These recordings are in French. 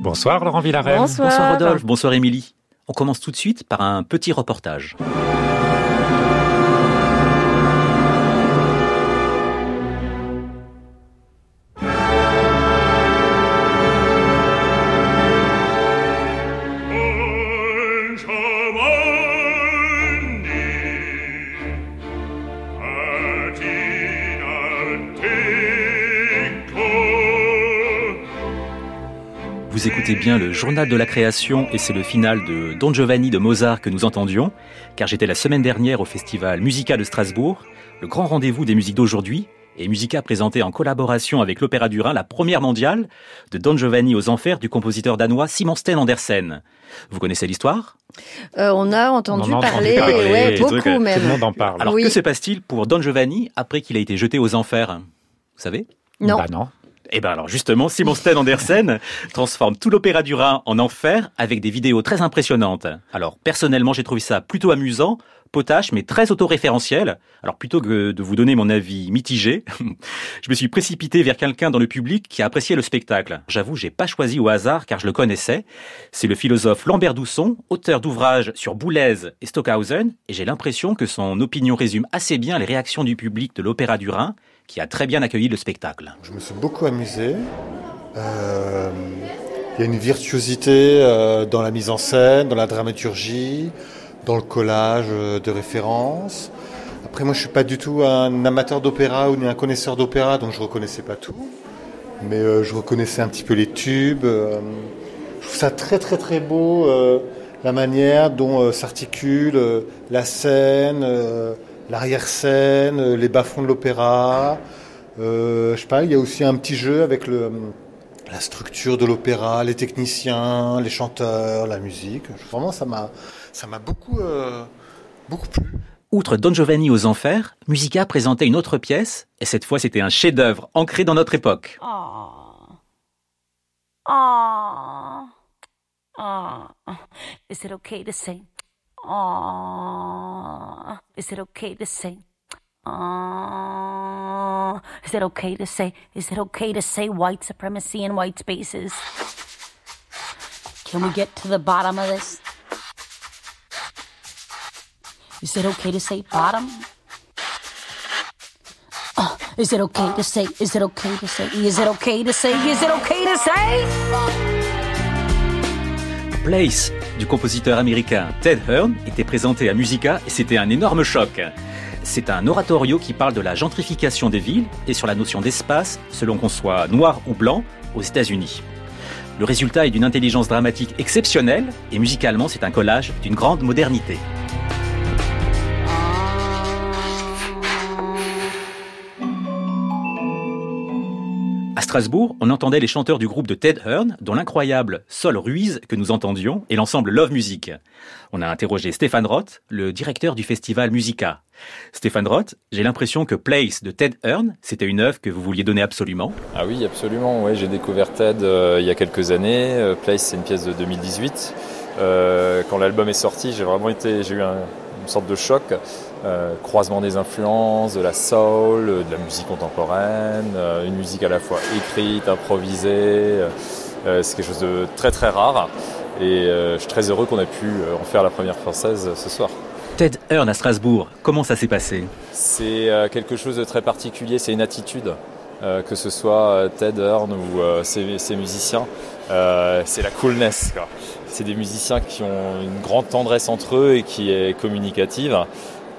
Bonsoir Laurent. Bonsoir. Bonsoir Rodolphe, bonsoir Émilie. On commence tout de suite par un petit reportage. Vous écoutez bien le journal de la création et c'est le final de Don Giovanni de Mozart que nous entendions, car j'étais la semaine dernière au festival Musica de Strasbourg, le grand rendez-vous des musiques d'aujourd'hui, et Musica présenté en collaboration avec l'Opéra du Rhin la première mondiale de Don Giovanni aux Enfers du compositeur danois Simon Sten Andersen. Vous connaissez l'histoire? Euh, on a entendu On en a entendu parler, parler, ouais, des trucs, beaucoup Tout le monde en parle. Alors Oui. que se passe-t-il pour Don Giovanni après qu'il a été jeté aux Enfers? Vous savez? Non. Bah non. Eh ben alors justement, Simon Sten Andersen transforme tout l'opéra du Rhin en enfer avec des vidéos très impressionnantes. Alors personnellement, j'ai trouvé ça plutôt amusant, potache, mais très autoréférentiel. Alors plutôt que de vous donner mon avis mitigé, je me suis précipité vers quelqu'un dans le public qui a apprécié le spectacle. J'avoue, j'ai pas choisi au hasard car je le connaissais. C'est le philosophe Lambert Dousson, auteur d'ouvrages sur Boulez et Stockhausen, et j'ai l'impression que son opinion résume assez bien les réactions du public de l'opéra du Rhin, qui a très bien accueilli le spectacle. Je me suis beaucoup amusé. Euh, Il y a une virtuosité euh, dans la mise en scène, dans la dramaturgie, dans le collage euh, de références. Après, moi, je suis pas du tout un amateur d'opéra ou un connaisseur d'opéra, donc je reconnaissais pas tout. Mais je reconnaissais un petit peu les tubes. je trouve ça très, très, très beau, la manière dont s'articule la scène, l'arrière-scène, euh, les bas-fonds de l'opéra. Euh, je sais pas, il y a aussi un petit jeu avec le, la structure de l'opéra, les techniciens, les chanteurs, la musique. Vraiment, ça m'a, ça m'a beaucoup, euh, beaucoup plu. Outre Don Giovanni aux Enfers, Musica présentait une autre pièce, et cette fois c'était un chef-d'œuvre ancré dans notre époque. Aww. Aww. Aww. Is it okay to say? Aww. Is it okay to say? Aww. Is it okay to say? Is it okay to say white supremacy in white spaces? Can we get to the bottom of this? Is it okay to say bottom? Uh, is it okay to say? Is it okay to say? Is it okay to say? Is it okay to say? Place du compositeur américain Ted Hearn était présenté à Musica et c'était un énorme choc. C'est un oratorio qui parle de la gentrification des villes et sur la notion d'espace, selon qu'on soit noir ou blanc, aux États-Unis. Le résultat est d'une intelligence dramatique exceptionnelle et musicalement c'est un collage d'une grande modernité. On entendait les chanteurs du groupe de Ted Hearn, dont l'incroyable Sol Ruiz que nous entendions, et l'ensemble Love Music. On a interrogé Stéphane Roth, le directeur du festival Musica. Stéphane Roth, j'ai l'impression que Place de Ted Hearn, c'était une œuvre que vous vouliez donner absolument. Ah oui, absolument. J'ai découvert Ted euh, il y a quelques années. Euh, Place, c'est une pièce de 2018. Euh, quand l'album est sorti, j'ai vraiment été, j'ai eu un- une sorte de choc. Euh, croisement des influences, de la soul, euh, de la musique contemporaine, euh, une musique à la fois écrite, improvisée. c'est quelque chose de très très rare. Et je suis très heureux qu'on ait pu en faire la première française ce soir. Ted Hearn à Strasbourg, comment ça s'est passé? C'est quelque chose de très particulier, c'est une attitude, que ce soit Ted Hearn ou ses, ses musiciens. Euh, c'est la coolness. C'est des musiciens qui ont une grande tendresse entre eux et qui est communicative,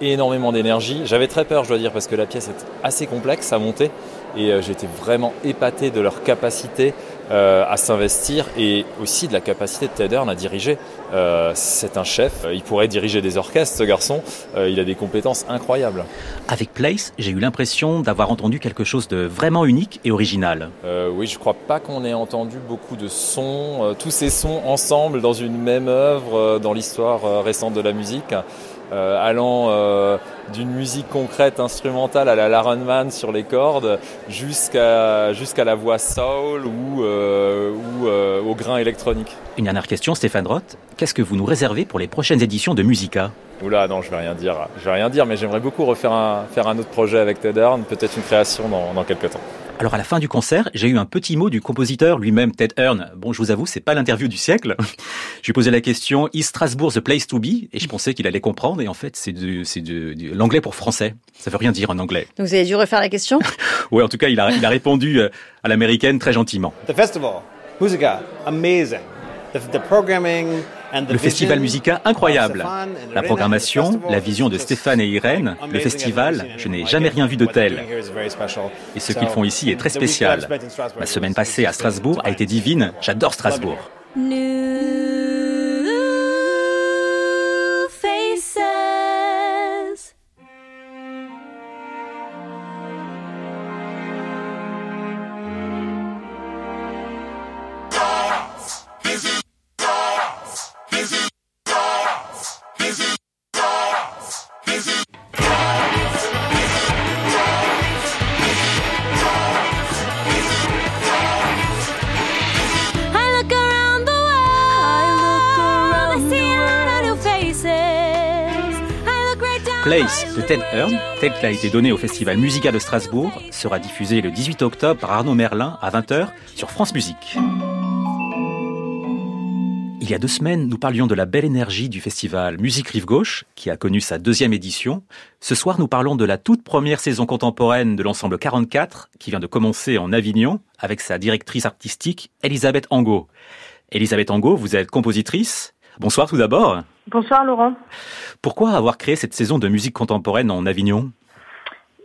énormément d'énergie. J'avais très peur, je dois dire, parce que la pièce est assez complexe à monter et euh, j'étais vraiment épaté de leur capacité euh, à s'investir et aussi de la capacité de Ted Hearn à diriger. Euh, c'est un chef, il pourrait diriger des orchestres, ce garçon. Euh, il a des compétences incroyables. Avec Place, j'ai eu l'impression d'avoir entendu quelque chose de vraiment unique et original. Euh, oui, je crois pas qu'on ait entendu beaucoup de sons, euh, tous ces sons ensemble dans une même œuvre euh, dans l'histoire euh, récente de la musique, euh, allant euh, d'une musique concrète instrumentale à la Larenman sur les cordes jusqu'à jusqu'à la voix soul ou, euh, ou euh, au grain électronique. Une dernière question, Stéphane Roth, qu'est-ce que vous nous réservez pour les prochaines éditions de Musica? Oula, non, je vais rien dire. Je vais rien dire, mais j'aimerais beaucoup refaire un, faire un autre projet avec Ted Hearn, peut-être une création dans, dans quelques temps. Alors à la fin du concert, j'ai eu un petit mot du compositeur lui-même, Ted Hearn. Bon, je vous avoue, c'est pas l'interview du siècle. je lui posé la question Is Strasbourg the place to be? Et je pensais qu'il allait comprendre. Et en fait, c'est de, c'est de, de l'anglais pour français. Ça veut rien dire en anglais. Donc vous avez dû refaire la question? Oui, en tout cas, il a, il a répondu euh, à l'américaine très gentiment. The festival, musica, amazing. The, the programming Le festival Musica, incroyable. La programmation, la vision de Stéphane et Irène, le festival, je n'ai jamais rien vu de tel. Et ce qu'ils font ici est très spécial. Ma semaine passée à Strasbourg a été divine. J'adore Strasbourg. New my de Ted Hearn, tel qu'il a été donné au Festival Musica de Strasbourg, sera diffusé le 18 octobre par Arnaud Merlin à 20h sur France Musique. Il y a deux semaines, nous parlions de la belle énergie du festival Musique Rive Gauche, qui a connu sa deuxième édition. Ce soir, nous parlons de la toute première saison contemporaine de l'ensemble 44, qui vient de commencer en Avignon, avec sa directrice artistique, Elisabeth Angot. Elisabeth Angot, vous êtes compositrice. Bonsoir tout d'abord. Bonsoir Laurent. Pourquoi avoir créé cette saison de musique contemporaine en Avignon?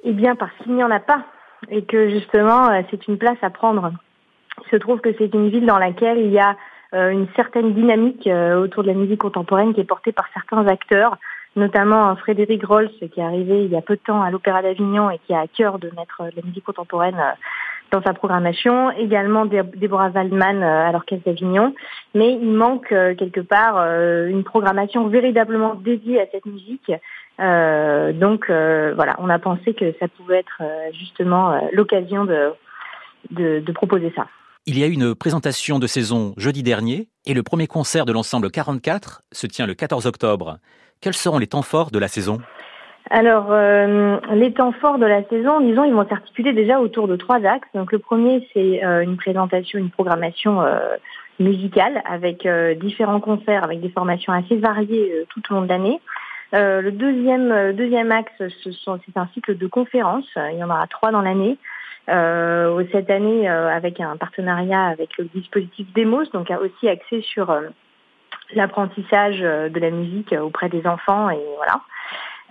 Eh bien parce qu'il n'y en a pas et que justement euh, c'est une place à prendre. Il se trouve que c'est une ville dans laquelle il y a euh, une certaine dynamique euh, autour de la musique contemporaine qui est portée par certains acteurs, notamment Frédéric Rolls qui est arrivé il y a peu de temps à l'Opéra d'Avignon et qui a à cœur de mettre la musique contemporaine dans sa programmation, également Dé- Déborah Waldman euh, à l'Orchestre d'Avignon, mais il manque euh, quelque part euh, une programmation véritablement dédiée à cette musique euh, donc euh, voilà, on a pensé que ça pouvait être justement l'occasion de, de, de proposer ça. Il y a eu une présentation de saison jeudi dernier et le premier concert de l'ensemble 44 se tient le 14 octobre. Quels seront les temps forts de la saison? Alors, euh, les temps forts de la saison, disons, ils vont s'articuler déjà autour de trois axes. Donc le premier, c'est euh, une présentation, une programmation euh, musicale avec euh, différents concerts, avec des formations assez variées euh, tout au long de l'année. Euh, le deuxième, deuxième axe, c'est un cycle de conférences. Il y en aura trois dans l'année. Cette année, avec un partenariat avec le dispositif Demos, donc aussi axé sur l'apprentissage de la musique auprès des enfants et voilà.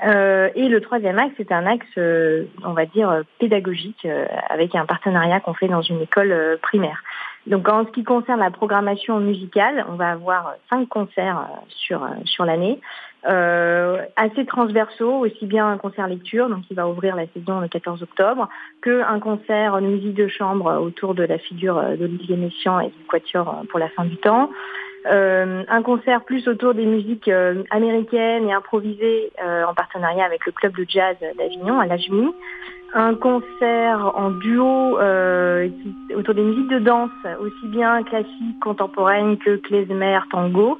Euh, et le troisième axe, c'est un axe, euh, on va dire, pédagogique, euh, avec un partenariat qu'on fait dans une école primaire. Donc en ce qui concerne la programmation musicale, on va avoir cinq concerts sur, sur l'année, assez transversaux, aussi bien un concert lecture, donc qui va ouvrir la saison le 14 octobre, qu'un concert de musique de chambre autour de la figure d'Olivier Messiaen et du Quatuor pour la fin du temps. Euh, un concert plus autour des musiques euh, américaines et improvisées euh, en partenariat avec le club de jazz d'Avignon à l'AJMI. Un concert en duo autour des musiques de danse, aussi bien classiques, contemporaines que klezmer, tango.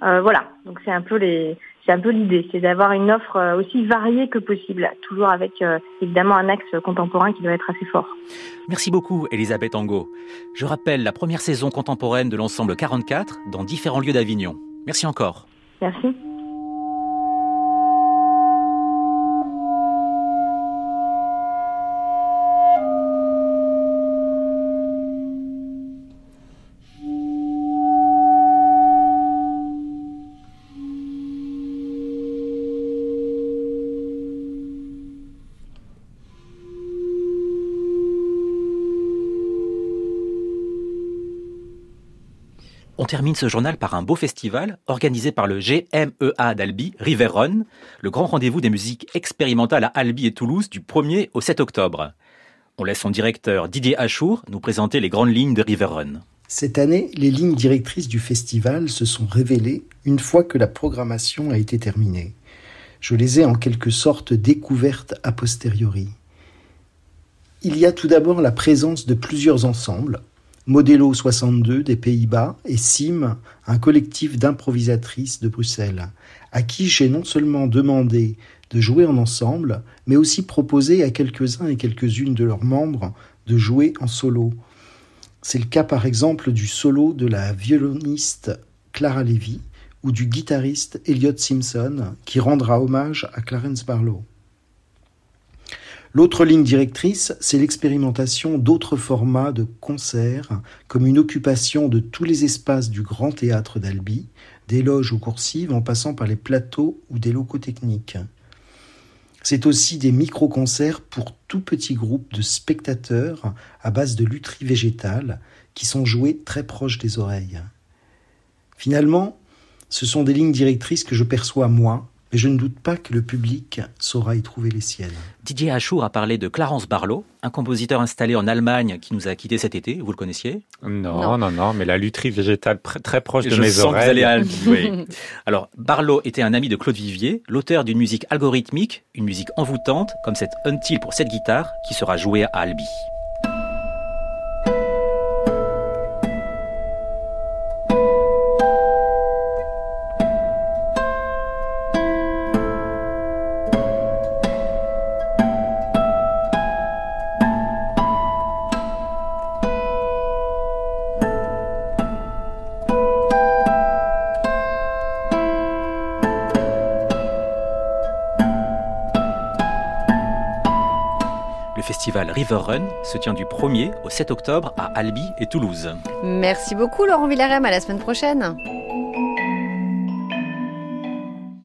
Voilà, donc c'est un peu les, c'est un peu l'idée, c'est d'avoir une offre euh, aussi variée que possible, toujours avec euh, évidemment un axe contemporain qui doit être assez fort. Merci beaucoup, Elisabeth Angot. Je rappelle la première saison contemporaine de l'ensemble 44 dans différents lieux d'Avignon. Merci encore. Merci. Termine ce journal par un beau festival organisé par le GMEA d'Albi, River Run, le grand rendez-vous des musiques expérimentales à Albi et Toulouse du 1er au 7 octobre. On laisse son directeur Didier Achour nous présenter les grandes lignes de River Run. Cette année, les lignes directrices du festival se sont révélées une fois que la programmation a été terminée. Je les ai en quelque sorte découvertes a posteriori. Il y a tout d'abord la présence de plusieurs ensembles, Modelo 62 des Pays-Bas et SIM, un collectif d'improvisatrices de Bruxelles, à qui j'ai non seulement demandé de jouer en ensemble, mais aussi proposé à quelques-uns et quelques-unes de leurs membres de jouer en solo. C'est le cas par exemple du solo de la violoniste Clara Levy ou du guitariste Elliot Simpson qui rendra hommage à Clarence Barlow. L'autre ligne directrice, c'est l'expérimentation d'autres formats de concerts, comme une occupation de tous les espaces du Grand Théâtre d'Albi, des loges ou coursives en passant par les plateaux ou des locaux techniques. C'est aussi des micro-concerts pour tout petits groupes de spectateurs à base de lutherie végétale qui sont joués très proches des oreilles. Finalement, ce sont des lignes directrices que je perçois moi, mais je ne doute pas que le public saura y trouver les siennes. Didier Achour a parlé de Clarence Barlow, un compositeur installé en Allemagne qui nous a quittés cet été. Vous le connaissiez? Non, Non. non, non, mais la lutherie végétale pr- très proche de Je mes sens que vous oreilles. allez à Albi, oui. Alors, Barlow était un ami de Claude Vivier, l'auteur d'une musique algorithmique, une musique envoûtante, comme cette Until pour cette guitare, qui sera jouée à Albi. Festival River Run se tient du 1er au 7 octobre à Albi et Toulouse. Merci beaucoup Laurent Villarem, à la semaine prochaine.